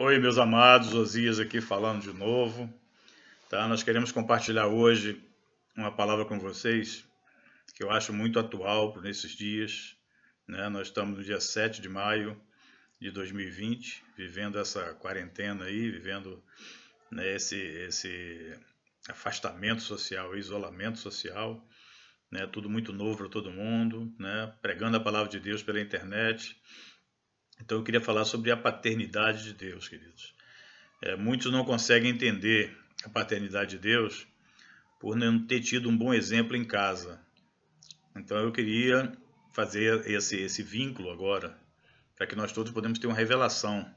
Oi, meus amados, Osias aqui falando de novo. Tá? Nós queremos compartilhar hoje uma palavra com vocês que eu acho muito atual nesses dias. Né? Nós estamos no dia 7 de maio de 2020, vivendo essa quarentena aí, vivendo né, esse, esse afastamento social, isolamento social, né? tudo muito novo para todo mundo, né? pregando a palavra de Deus pela internet. Então eu queria falar sobre a paternidade de Deus, queridos. É, muitos não conseguem entender a paternidade de Deus por não ter tido um bom exemplo em casa. Então eu queria fazer esse, esse vínculo agora, para que nós todos podemos ter uma revelação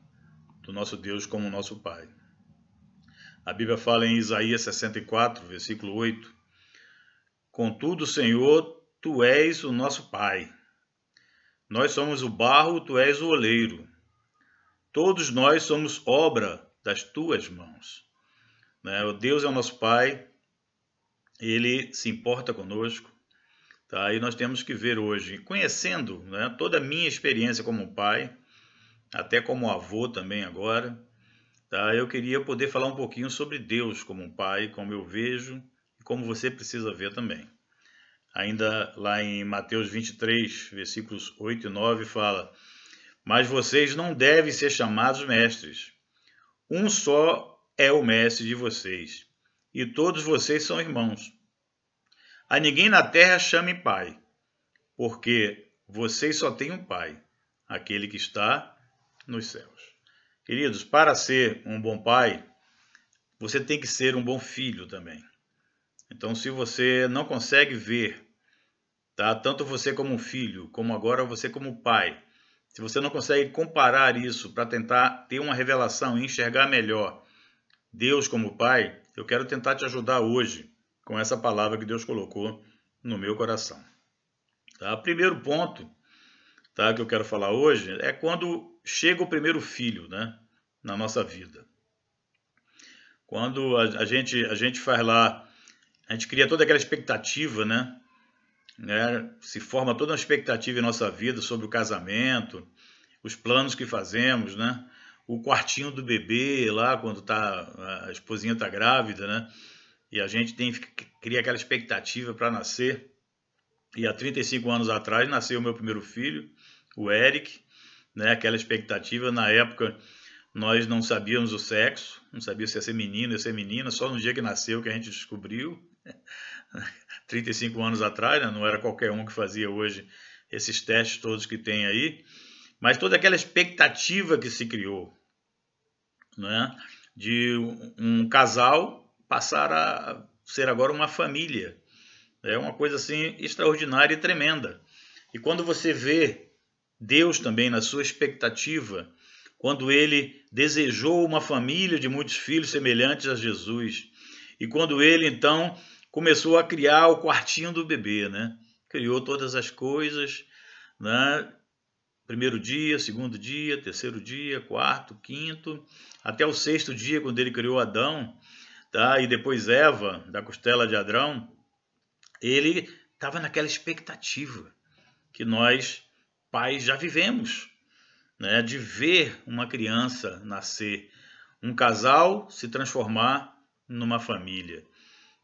do nosso Deus como nosso Pai. A Bíblia fala em Isaías 64, versículo 8: Contudo, Senhor, tu és o nosso Pai nós somos o barro, tu és o oleiro. Todos nós somos obra das tuas mãos. Né? O Deus é o nosso Pai, Ele se importa conosco. Tá? E nós temos que ver hoje, conhecendo né, toda a minha experiência como pai, até como avô também agora, tá? eu queria poder falar um pouquinho sobre Deus como pai, como eu vejo e como você precisa ver também. Ainda lá em Mateus 23, versículos 8 e 9, fala: Mas vocês não devem ser chamados mestres. Um só é o mestre de vocês, e todos vocês são irmãos. A ninguém na terra chame pai, porque vocês só têm um pai, aquele que está nos céus. Queridos, para ser um bom pai, você tem que ser um bom filho também. Então, se você não consegue ver, tá? tanto você como filho, como agora você como pai, se você não consegue comparar isso para tentar ter uma revelação e enxergar melhor Deus como pai, eu quero tentar te ajudar hoje com essa palavra que Deus colocou no meu coração. Tá? Primeiro ponto tá, que eu quero falar hoje é quando chega o primeiro filho né, na nossa vida. Quando a, a, gente, a gente faz lá a gente cria toda aquela expectativa, né? né? Se forma toda uma expectativa em nossa vida sobre o casamento, os planos que fazemos, né? O quartinho do bebê lá quando tá a esposinha tá grávida, né? E a gente tem cria aquela expectativa para nascer. E há 35 anos atrás nasceu o meu primeiro filho, o Eric, né? Aquela expectativa na época nós não sabíamos o sexo, não sabia se ia ser menino, ia ser menina, só no dia que nasceu que a gente descobriu. 35 anos atrás, né? não era qualquer um que fazia hoje esses testes todos que tem aí, mas toda aquela expectativa que se criou, né? de um casal passar a ser agora uma família. É uma coisa assim extraordinária e tremenda. E quando você vê Deus também na sua expectativa, quando ele desejou uma família de muitos filhos semelhantes a Jesus, e quando ele então começou a criar o quartinho do bebê, né? Criou todas as coisas, né? Primeiro dia, segundo dia, terceiro dia, quarto, quinto, até o sexto dia, quando ele criou Adão, tá? E depois Eva, da costela de Adrão, ele estava naquela expectativa que nós, pais, já vivemos, né? De ver uma criança nascer, um casal se transformar numa família.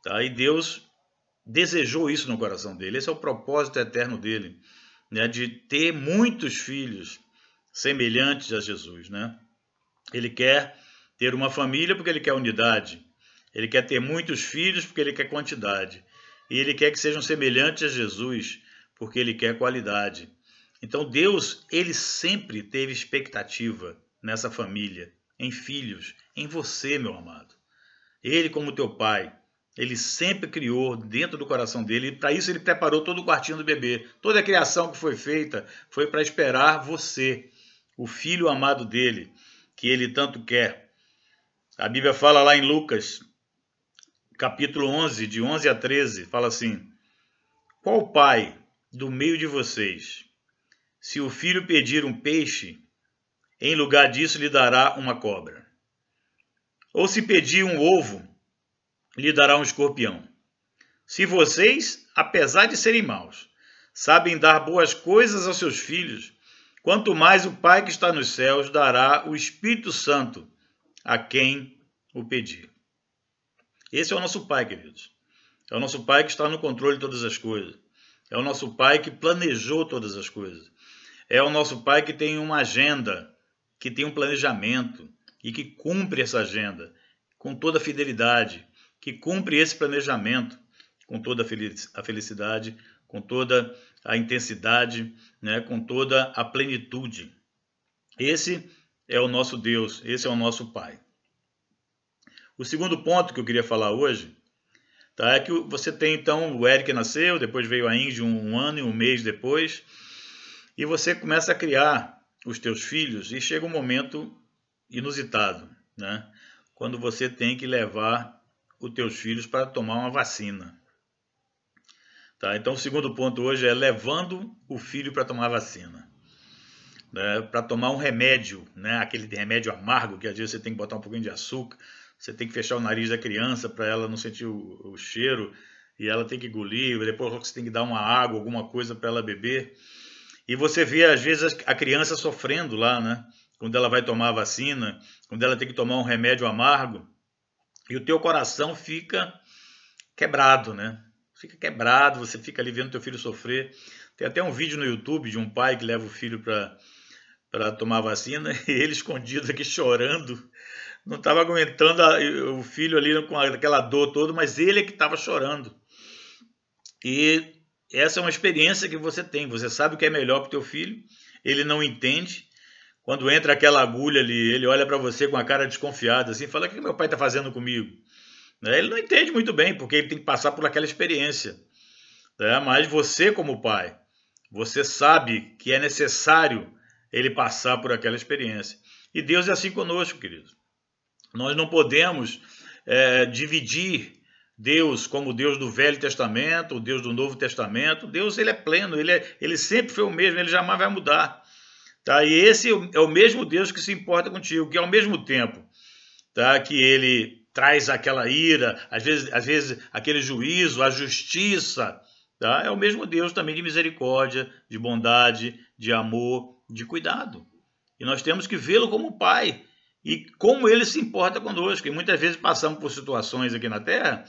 Tá? E Deus desejou isso no coração dele. Esse é o propósito eterno dele, né? de ter muitos filhos semelhantes a Jesus. Né? Ele quer ter uma família porque ele quer unidade. Ele quer ter muitos filhos porque ele quer quantidade. E ele quer que sejam semelhantes a Jesus porque ele quer qualidade. Então Deus, ele sempre teve expectativa nessa família, em filhos, em você, meu amado. Ele como teu pai, ele sempre criou dentro do coração dele, e para isso ele preparou todo o quartinho do bebê. Toda a criação que foi feita foi para esperar você, o filho amado dele, que ele tanto quer. A Bíblia fala lá em Lucas, capítulo 11, de 11 a 13, fala assim: Qual pai do meio de vocês, se o filho pedir um peixe, em lugar disso lhe dará uma cobra? Ou se pedir um ovo, lhe dará um escorpião. Se vocês, apesar de serem maus, sabem dar boas coisas aos seus filhos, quanto mais o Pai que está nos céus dará o Espírito Santo a quem o pedir. Esse é o nosso Pai, queridos. É o nosso Pai que está no controle de todas as coisas. É o nosso Pai que planejou todas as coisas. É o nosso Pai que tem uma agenda, que tem um planejamento e que cumpre essa agenda com toda a fidelidade, que cumpre esse planejamento com toda a felicidade, com toda a intensidade, né, com toda a plenitude. Esse é o nosso Deus, esse é o nosso Pai. O segundo ponto que eu queria falar hoje tá, é que você tem então o Eric nasceu, depois veio a Índia um ano e um mês depois, e você começa a criar os teus filhos e chega um momento inusitado, né? Quando você tem que levar os teus filhos para tomar uma vacina. Tá? Então, o segundo ponto hoje é levando o filho para tomar vacina. Né? Para tomar um remédio, né? aquele remédio amargo que às vezes você tem que botar um pouquinho de açúcar, você tem que fechar o nariz da criança para ela não sentir o, o, cheiro e ela tem que engolir, depois você tem que dar uma água, alguma coisa para ela beber. E você vê às vezes a criança sofrendo lá, né? Quando ela vai tomar a vacina, quando ela tem que tomar um remédio amargo, e o teu coração fica quebrado, né? fica quebrado, você fica ali vendo teu filho sofrer. Tem até um vídeo no YouTube de um pai que leva o filho para tomar vacina e ele escondido aqui chorando. Não estava aguentando a, o filho ali com aquela dor toda, mas ele é que estava chorando. E essa é uma experiência que você tem. Você sabe o que é melhor para o teu filho, ele não entende. Quando entra aquela agulha ali, ele olha para você com a cara desconfiada, assim, fala: O que meu pai está fazendo comigo? Né? Ele não entende muito bem, porque ele tem que passar por aquela experiência. Né? Mas você, como pai, você sabe que é necessário ele passar por aquela experiência. E Deus é assim conosco, queridos. Nós não podemos é, dividir Deus como Deus do Velho Testamento, o Deus do Novo Testamento. Deus ele é pleno, ele, é, ele sempre foi o mesmo, ele jamais vai mudar. Tá? E esse é o mesmo Deus que se importa contigo, que ao mesmo tempo tá? que ele traz aquela ira, às vezes, às vezes aquele juízo, a justiça. Tá? É o mesmo Deus também de misericórdia, de bondade, de amor, de cuidado. E nós temos que vê-lo como Pai e como ele se importa conosco. E muitas vezes passamos por situações aqui na Terra,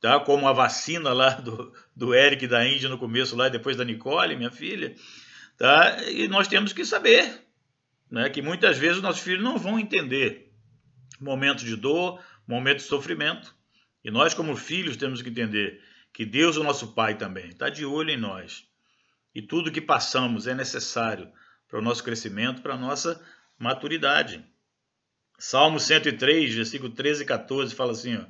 tá? como a vacina lá do, do Eric da Índia no começo, lá depois da Nicole, minha filha. Tá? E nós temos que saber né? que muitas vezes nossos filhos não vão entender momentos de dor, momento de sofrimento. E nós, como filhos, temos que entender que Deus, o nosso Pai, também está de olho em nós. E tudo que passamos é necessário para o nosso crescimento, para a nossa maturidade. Salmo 103, versículo 13 e 14 fala assim: ó,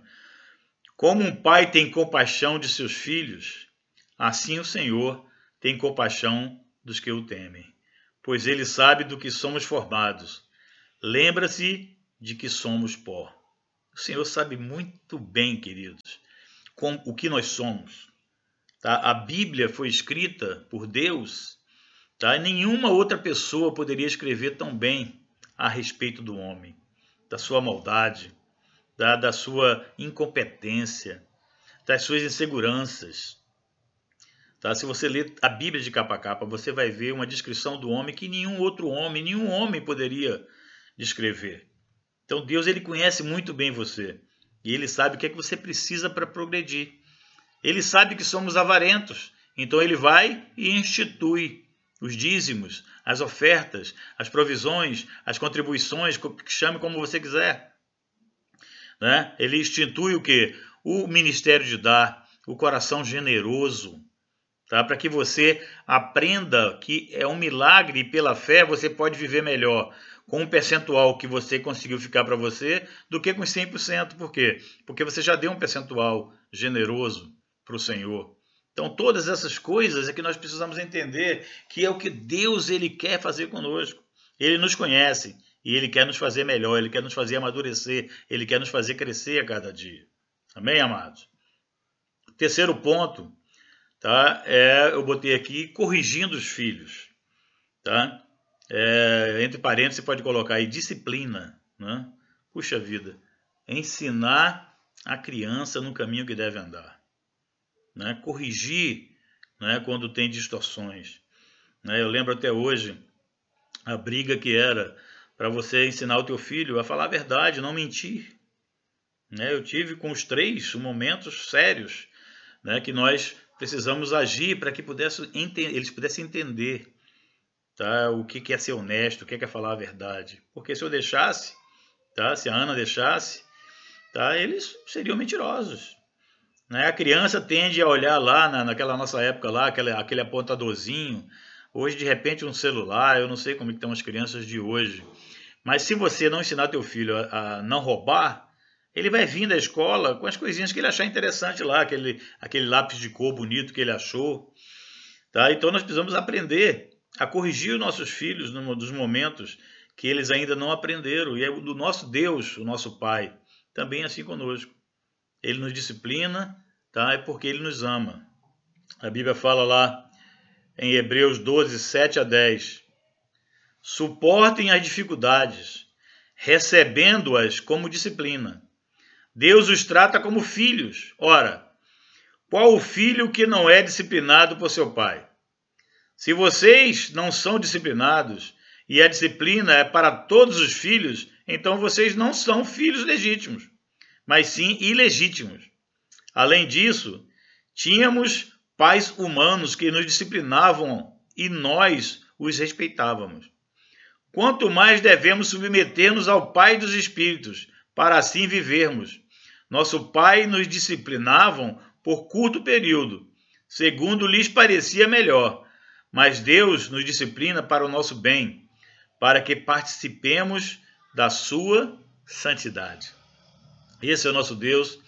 Como um pai tem compaixão de seus filhos, assim o Senhor tem compaixão dos que o temem, pois ele sabe do que somos formados. Lembra-se de que somos pó. O Senhor sabe muito bem, queridos, com o que nós somos. Tá? A Bíblia foi escrita por Deus, tá? E nenhuma outra pessoa poderia escrever tão bem a respeito do homem, da sua maldade, tá? da sua incompetência, das suas inseguranças. Tá? Se você ler a Bíblia de capa a capa, você vai ver uma descrição do homem que nenhum outro homem, nenhum homem poderia descrever. Então Deus ele conhece muito bem você e ele sabe o que é que você precisa para progredir. Ele sabe que somos avarentos, então ele vai e institui os dízimos, as ofertas, as provisões, as contribuições, chame como você quiser. Né? Ele institui o que? O ministério de dar, o coração generoso, tá? para que você aprenda que é um milagre e pela fé você pode viver melhor com um percentual que você conseguiu ficar para você do que com 100%. Por quê? Porque você já deu um percentual generoso para o Senhor. Então, todas essas coisas é que nós precisamos entender que é o que Deus ele quer fazer conosco. Ele nos conhece e ele quer nos fazer melhor, ele quer nos fazer amadurecer, ele quer nos fazer crescer a cada dia. Amém, amados? Terceiro ponto, tá? É, eu botei aqui corrigindo os filhos, tá? É, entre parênteses, você pode colocar aí disciplina. Né? Puxa vida, ensinar a criança no caminho que deve andar. Né? Corrigir né, quando tem distorções. Né? Eu lembro até hoje a briga que era para você ensinar o teu filho a falar a verdade, não mentir. Né? Eu tive com os três momentos sérios né, que nós precisamos agir para que pudesse, eles pudessem entender tá, o que é ser honesto, o que é falar a verdade. Porque se eu deixasse, tá, se a Ana deixasse, tá, eles seriam mentirosos. Né? A criança tende a olhar lá, na, naquela nossa época lá, aquele, aquele apontadorzinho, hoje de repente um celular, eu não sei como é estão as crianças de hoje, mas se você não ensinar teu filho a, a não roubar, ele vai vir da escola com as coisinhas que ele achar interessante lá, aquele, aquele lápis de cor bonito que ele achou. Tá? Então nós precisamos aprender a corrigir os nossos filhos nos momentos que eles ainda não aprenderam. E é do nosso Deus, o nosso Pai, também assim conosco. Ele nos disciplina, tá? é porque ele nos ama. A Bíblia fala lá em Hebreus 12, 7 a 10. Suportem as dificuldades, recebendo-as como disciplina Deus os trata como filhos. Ora, qual o filho que não é disciplinado por seu pai? Se vocês não são disciplinados e a disciplina é para todos os filhos, então vocês não são filhos legítimos, mas sim ilegítimos. Além disso, tínhamos pais humanos que nos disciplinavam e nós os respeitávamos. Quanto mais devemos submeter-nos ao Pai dos Espíritos, para assim vivermos. Nosso pai nos disciplinavam por curto período, segundo lhes parecia melhor, mas Deus nos disciplina para o nosso bem, para que participemos da sua santidade. Esse é o nosso Deus,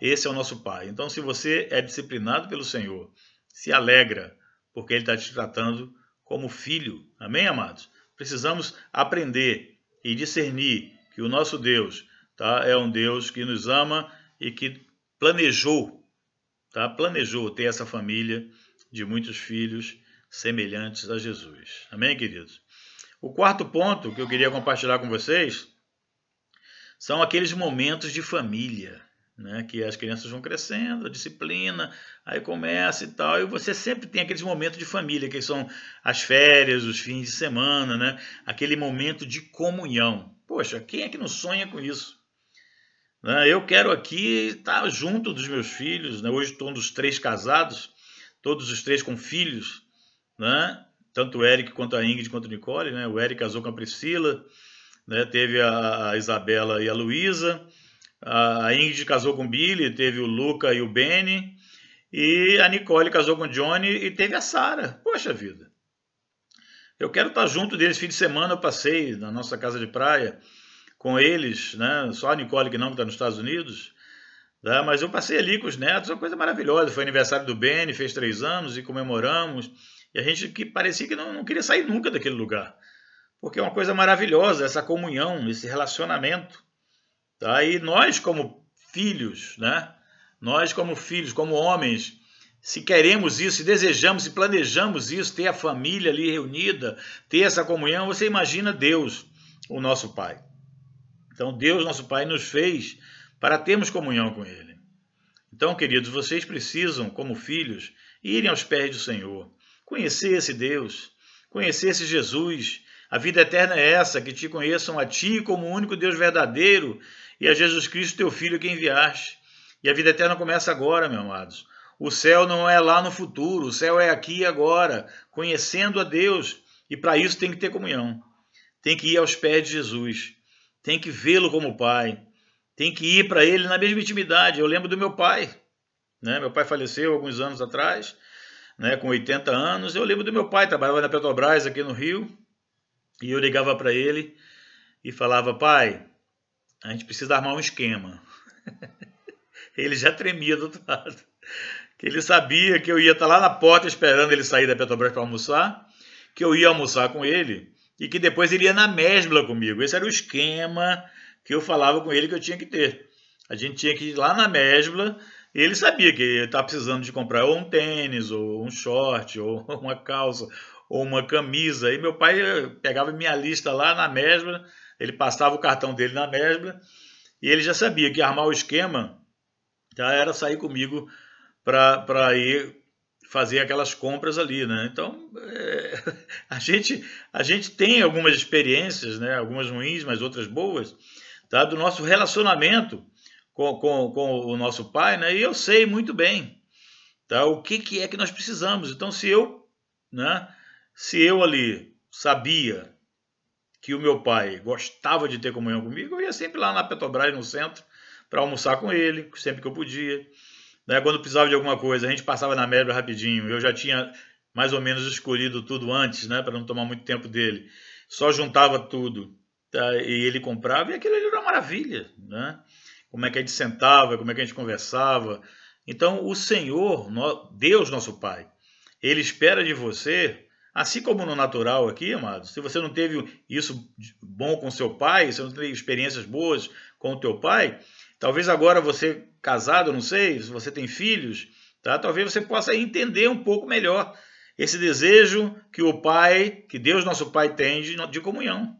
esse é o nosso Pai. Então, se você é disciplinado pelo Senhor, se alegra, porque Ele está te tratando como filho. Amém, amados? Precisamos aprender e discernir que o nosso Deus tá? É um Deus que nos ama e que planejou, tá? Planejou ter essa família de muitos filhos semelhantes a Jesus. Amém, queridos? O quarto ponto que eu queria compartilhar com vocês são aqueles momentos de família, né? Que as crianças vão crescendo, a disciplina, aí começa e tal, e você sempre tem aqueles momentos de família, que são as férias, os fins de semana, né? Aquele momento de comunhão. Poxa, quem é que não sonha com isso? Né? Eu quero aqui estar junto dos meus filhos. Né? Hoje estou um dos três casados, todos os três com filhos, né? tanto o Eric quanto a Ingrid quanto a Nicole. Né? O Eric casou com a Priscila, né? teve a, a Isabela e a Luísa. A Ingrid casou com o Billy, teve o Luca e o Benny. E a Nicole casou com o Johnny e teve a Sara. Poxa vida. Eu quero estar junto deles. Fim de semana eu passei na nossa casa de praia com eles, né? Só a Nicole que não, está nos Estados Unidos. Né? Mas eu passei ali com os netos, uma coisa maravilhosa. Foi aniversário do Benny, fez três anos e comemoramos. E a gente que parecia que não, não queria sair nunca daquele lugar. Porque é uma coisa maravilhosa, essa comunhão, esse relacionamento. Tá? E nós, como filhos, né? Nós, como filhos, como homens, se queremos isso, se desejamos, se planejamos isso, ter a família ali reunida, ter essa comunhão, você imagina Deus, o nosso Pai. Então, Deus, nosso Pai, nos fez para termos comunhão com Ele. Então, queridos, vocês precisam, como filhos, irem aos pés do Senhor, conhecer esse Deus, conhecer esse Jesus. A vida eterna é essa, que te conheçam a Ti como o único Deus verdadeiro e a Jesus Cristo, teu Filho, que enviaste. E a vida eterna começa agora, meus amados. O céu não é lá no futuro, o céu é aqui e agora, conhecendo a Deus. E para isso tem que ter comunhão. Tem que ir aos pés de Jesus tem que vê-lo como pai, tem que ir para ele na mesma intimidade. Eu lembro do meu pai, né? Meu pai faleceu alguns anos atrás, né? Com 80 anos. Eu lembro do meu pai, trabalhava na Petrobras aqui no Rio, e eu ligava para ele e falava: pai, a gente precisa armar um esquema. ele já tremia do outro lado. Que ele sabia que eu ia estar lá na porta esperando ele sair da Petrobras para almoçar, que eu ia almoçar com ele e que depois ele ia na mesbla comigo. Esse era o esquema que eu falava com ele que eu tinha que ter. A gente tinha que ir lá na mesbla e ele sabia que estava precisando de comprar ou um tênis, ou um short, ou uma calça, ou uma camisa. E meu pai pegava minha lista lá na mesbla, ele passava o cartão dele na mesbla e ele já sabia que armar o esquema já era sair comigo para ir fazer aquelas compras ali, né? Então, é, a, gente, a gente tem algumas experiências, né? Algumas ruins, mas outras boas, tá? Do nosso relacionamento com, com, com o nosso pai, né? E eu sei muito bem, tá? O que, que é que nós precisamos. Então, se eu, né? Se eu ali sabia que o meu pai gostava de ter comunhão comigo, eu ia sempre lá na Petrobras, no centro, para almoçar com ele, sempre que eu podia. Né? Quando precisava de alguma coisa, a gente passava na média rapidinho. Eu já tinha mais ou menos escolhido tudo antes, né? para não tomar muito tempo dele. Só juntava tudo tá? e ele comprava, e aquilo ali era uma maravilha. Né? Como é que a gente sentava, como é que a gente conversava. Então, o Senhor, Deus nosso Pai, Ele espera de você, assim como no natural aqui, amados, se você não teve isso bom com seu pai, se você não teve experiências boas com o teu pai, talvez agora você casado, não sei, se você tem filhos, tá? Talvez você possa entender um pouco melhor esse desejo que o Pai, que Deus nosso Pai tem de, de comunhão,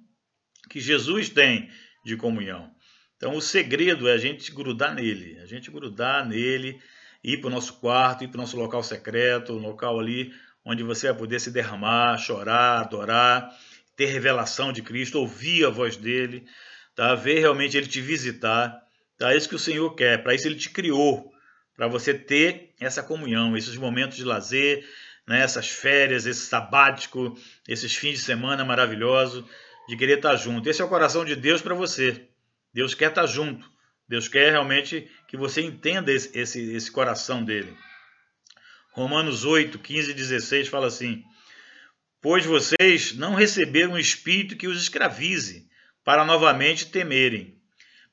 que Jesus tem de comunhão. Então o segredo é a gente grudar nele, a gente grudar nele, ir para o nosso quarto, ir para o nosso local secreto, um local ali onde você vai poder se derramar, chorar, adorar, ter revelação de Cristo, ouvir a voz dele, tá? ver realmente ele te visitar Tá? É isso que o Senhor quer, para isso Ele te criou, para você ter essa comunhão, esses momentos de lazer, né, essas férias, esse sabático, esses fins de semana maravilhosos, de querer estar junto. Esse é o coração de Deus para você. Deus quer estar junto. Deus quer realmente que você entenda esse, esse, esse coração dele. Romanos 8, 15 e 16 fala assim: Pois vocês não receberam um espírito que os escravize, para novamente temerem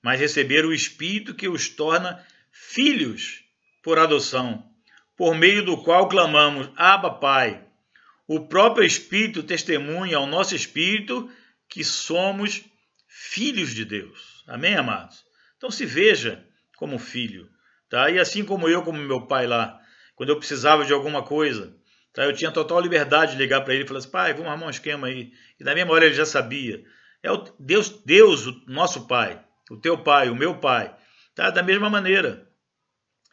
mas receber o Espírito que os torna filhos por adoção, por meio do qual clamamos: Abba, Pai. O próprio Espírito testemunha ao nosso espírito que somos filhos de Deus. Amém, amados? Então se veja como filho, tá? E assim como eu, como meu pai lá, quando eu precisava de alguma coisa, tá? Eu tinha total liberdade de ligar para ele e falar assim: "Pai, vamos arrumar um esquema aí". E na mesma hora ele já sabia. É o Deus, Deus, o nosso Pai o teu pai, o meu pai. Tá? Da mesma maneira,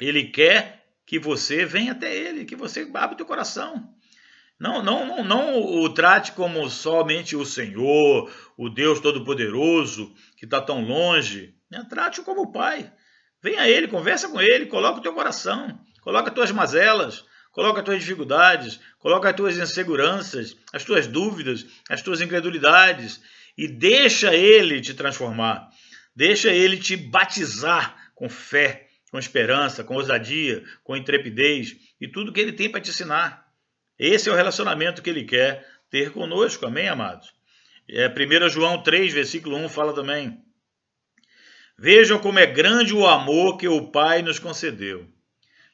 ele quer que você venha até ele, que você abra o teu coração. Não, não, não, não o trate como somente o Senhor, o Deus Todo-Poderoso, que está tão longe. Né? Trate-o como o Pai. Venha a Ele, conversa com Ele, coloca o teu coração, coloca as tuas mazelas, coloca as tuas dificuldades, coloca as tuas inseguranças, as tuas dúvidas, as tuas incredulidades e deixa Ele te transformar. Deixa ele te batizar com fé, com esperança, com ousadia, com intrepidez e tudo que ele tem para te ensinar. Esse é o relacionamento que ele quer ter conosco, amém, amados? É, 1 João 3, versículo 1 fala também: Vejam como é grande o amor que o Pai nos concedeu.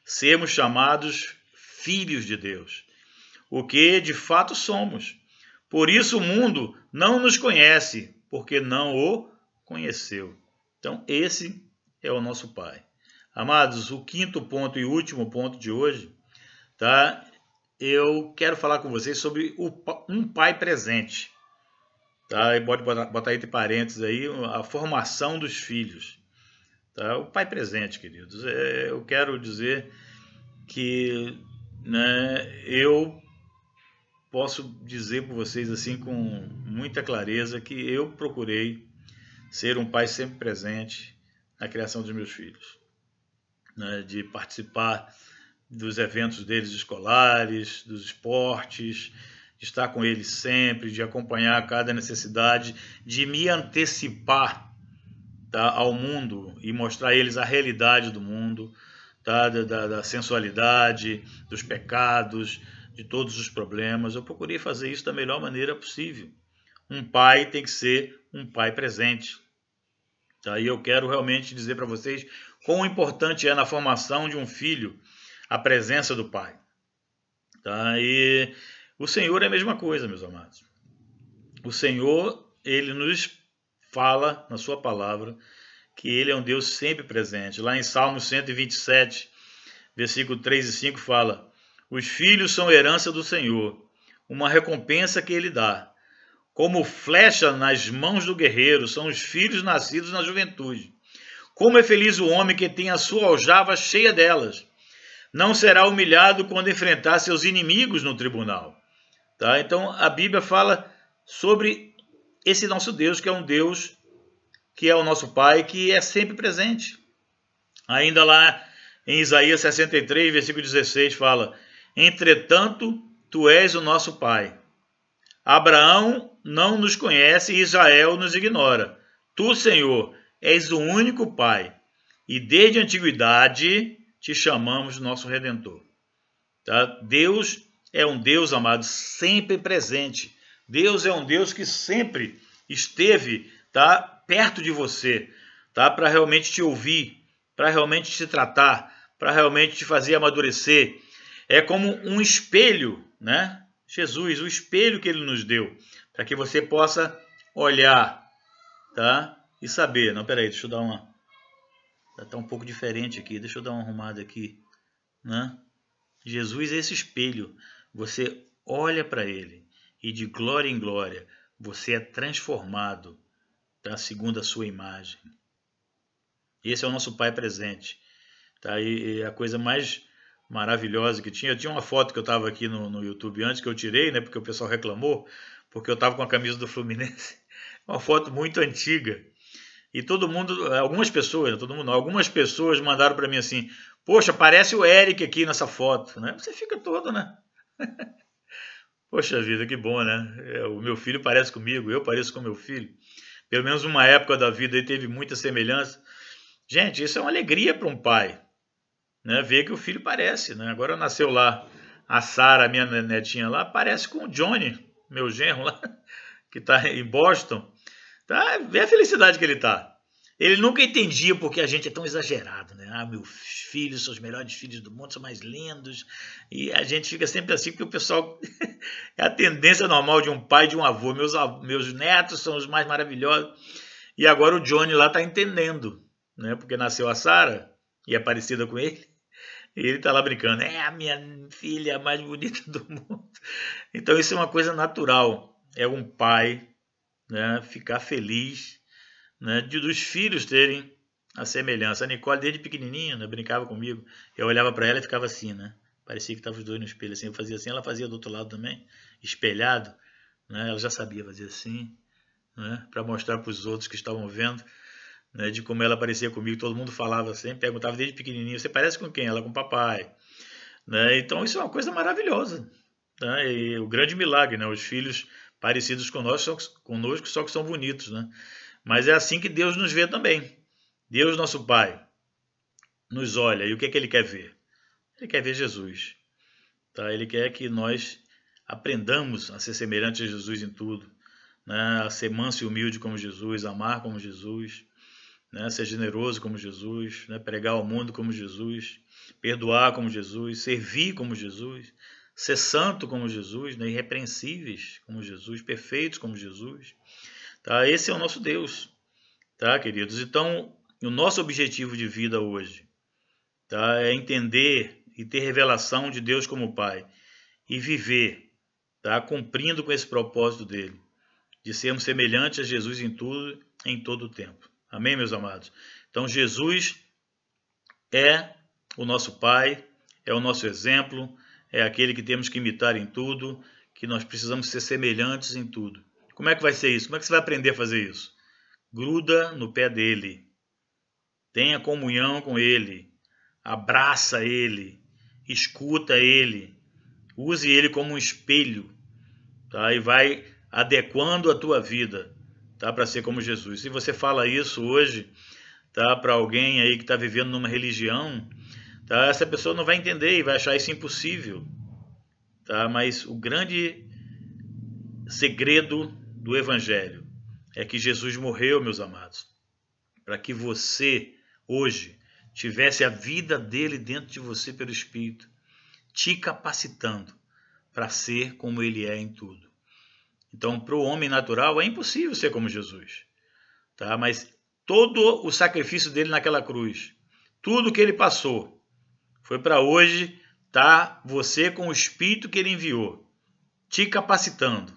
Sermos chamados filhos de Deus, o que de fato somos. Por isso o mundo não nos conhece, porque não o conheceu. Então, esse é o nosso Pai. Amados, o quinto ponto e último ponto de hoje, tá? Eu quero falar com vocês sobre o, um pai presente. Tá? E pode botar, botar entre parênteses aí a formação dos filhos. Tá? O pai presente, queridos. É, eu quero dizer que né, eu posso dizer para vocês assim com muita clareza que eu procurei ser um pai sempre presente na criação dos meus filhos, né? de participar dos eventos deles escolares, dos esportes, de estar com eles sempre, de acompanhar cada necessidade, de me antecipar tá, ao mundo e mostrar a eles a realidade do mundo, tá, da, da, da sensualidade, dos pecados, de todos os problemas. Eu procurei fazer isso da melhor maneira possível. Um pai tem que ser um pai presente. E eu quero realmente dizer para vocês quão importante é na formação de um filho a presença do pai. Tá? E o Senhor é a mesma coisa, meus amados. O Senhor, ele nos fala na sua palavra que ele é um Deus sempre presente. Lá em Salmo 127, versículo 3 e 5 fala: Os filhos são herança do Senhor, uma recompensa que ele dá. Como flecha nas mãos do guerreiro são os filhos nascidos na juventude. Como é feliz o homem que tem a sua aljava cheia delas. não será humilhado quando enfrentar seus inimigos no tribunal. Tá? Então a Bíblia fala sobre esse nosso Deus, que é um Deus que é o nosso Pai, que é sempre presente. Ainda lá em Isaías 63, versículo 16, fala: Entretanto, tu és o nosso Pai. Abraão não nos conhece e Israel nos ignora. Tu, Senhor, és o único Pai, e desde a antiguidade te chamamos nosso Redentor. Tá? Deus é um Deus, amado, sempre presente. Deus é um Deus que sempre esteve tá, perto de você, tá? para realmente te ouvir, para realmente te tratar, para realmente te fazer amadurecer. É como um espelho, né? Jesus, o espelho que ele nos deu, para que você possa olhar, tá? E saber. Não, peraí, deixa eu dar uma Está um pouco diferente aqui. Deixa eu dar uma arrumada aqui. Né? Jesus é esse espelho. Você olha para ele e de glória em glória você é transformado tá? segundo a sua imagem. Esse é o nosso Pai presente. Tá? E, e a coisa mais maravilhosa que tinha. Tinha uma foto que eu estava aqui no, no YouTube antes que eu tirei, né? Porque o pessoal reclamou, porque eu estava com a camisa do Fluminense. Uma foto muito antiga. E todo mundo, algumas pessoas, todo mundo, algumas pessoas mandaram para mim assim: "Poxa, parece o Eric aqui nessa foto", né? Você fica todo, né? Poxa vida, que bom, né? É, o meu filho parece comigo, eu pareço com meu filho. Pelo menos uma época da vida ele teve muita semelhança. Gente, isso é uma alegria para um pai, né? Que o filho parece, né? Agora nasceu lá a Sara, minha netinha lá, parece com o Johnny, meu genro lá, que está em Boston. Tá? Vê a felicidade que ele tá. Ele nunca entendia porque a gente é tão exagerado, né? Ah, meus filhos são os melhores filhos do mundo, são mais lindos. E a gente fica sempre assim, porque o pessoal. é a tendência normal de um pai de um avô. Meus, meus netos são os mais maravilhosos. E agora o Johnny lá tá entendendo, né? Porque nasceu a Sara e é parecida com ele. E ele tá lá brincando. É a minha filha mais bonita do mundo. Então isso é uma coisa natural. É um pai né, ficar feliz né, de dos filhos terem a semelhança. A Nicole, desde pequenininha, né, brincava comigo. Eu olhava para ela e ficava assim, né? Parecia que estavam os dois no espelho. Assim, eu fazia assim, ela fazia do outro lado também, espelhado. Né? Ela já sabia fazer assim, né? para mostrar para os outros que estavam vendo. Né, de como ela parecia comigo, todo mundo falava assim, perguntava desde pequenininho, você parece com quem? Ela com o papai. Né? Então isso é uma coisa maravilhosa. Né? E o grande milagre, né? os filhos parecidos conosco, conosco, só que são bonitos, né? Mas é assim que Deus nos vê também. Deus, nosso Pai, nos olha e o que é que Ele quer ver? Ele quer ver Jesus. Tá? Ele quer que nós aprendamos a ser semelhantes a Jesus em tudo, né? a ser manso e humilde como Jesus, amar como Jesus, né? ser generoso como Jesus, né? pregar ao mundo como Jesus, perdoar como Jesus, servir como Jesus, ser santo como Jesus, né? irrepreensíveis como Jesus, perfeitos como Jesus. Tá? Esse é o nosso Deus, tá, queridos? Então, o nosso objetivo de vida hoje tá, é entender e ter revelação de Deus como Pai e viver, tá, cumprindo com esse propósito dele, de sermos semelhantes a Jesus em tudo, em todo o tempo. Amém, meus amados? Então, Jesus é o nosso Pai, é o nosso exemplo, é aquele que temos que imitar em tudo, que nós precisamos ser semelhantes em tudo. Como é que vai ser isso? Como é que você vai aprender a fazer isso? Gruda no pé dele, tenha comunhão com ele, abraça ele, escuta ele, use ele como um espelho, tá? E vai adequando a tua vida, tá? Para ser como Jesus. Se você fala isso hoje, tá? Para alguém aí que está vivendo numa religião, Tá? Essa pessoa não vai entender e vai achar isso impossível. Tá? Mas o grande segredo do Evangelho é que Jesus morreu, meus amados, para que você, hoje, tivesse a vida dele dentro de você pelo Espírito, te capacitando para ser como ele é em tudo. Então, para o homem natural é impossível ser como Jesus, tá? Mas todo o sacrifício dele naquela cruz, tudo que ele passou, foi para hoje tá você com o espírito que ele enviou, te capacitando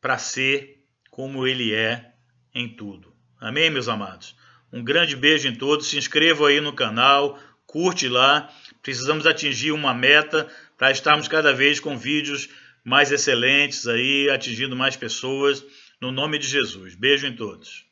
para ser como ele é em tudo. Amém, meus amados? Um grande beijo em todos. Se inscrevam aí no canal, curte lá. Precisamos atingir uma meta para estarmos cada vez com vídeos mais excelentes aí, atingindo mais pessoas. No nome de Jesus. Beijo em todos.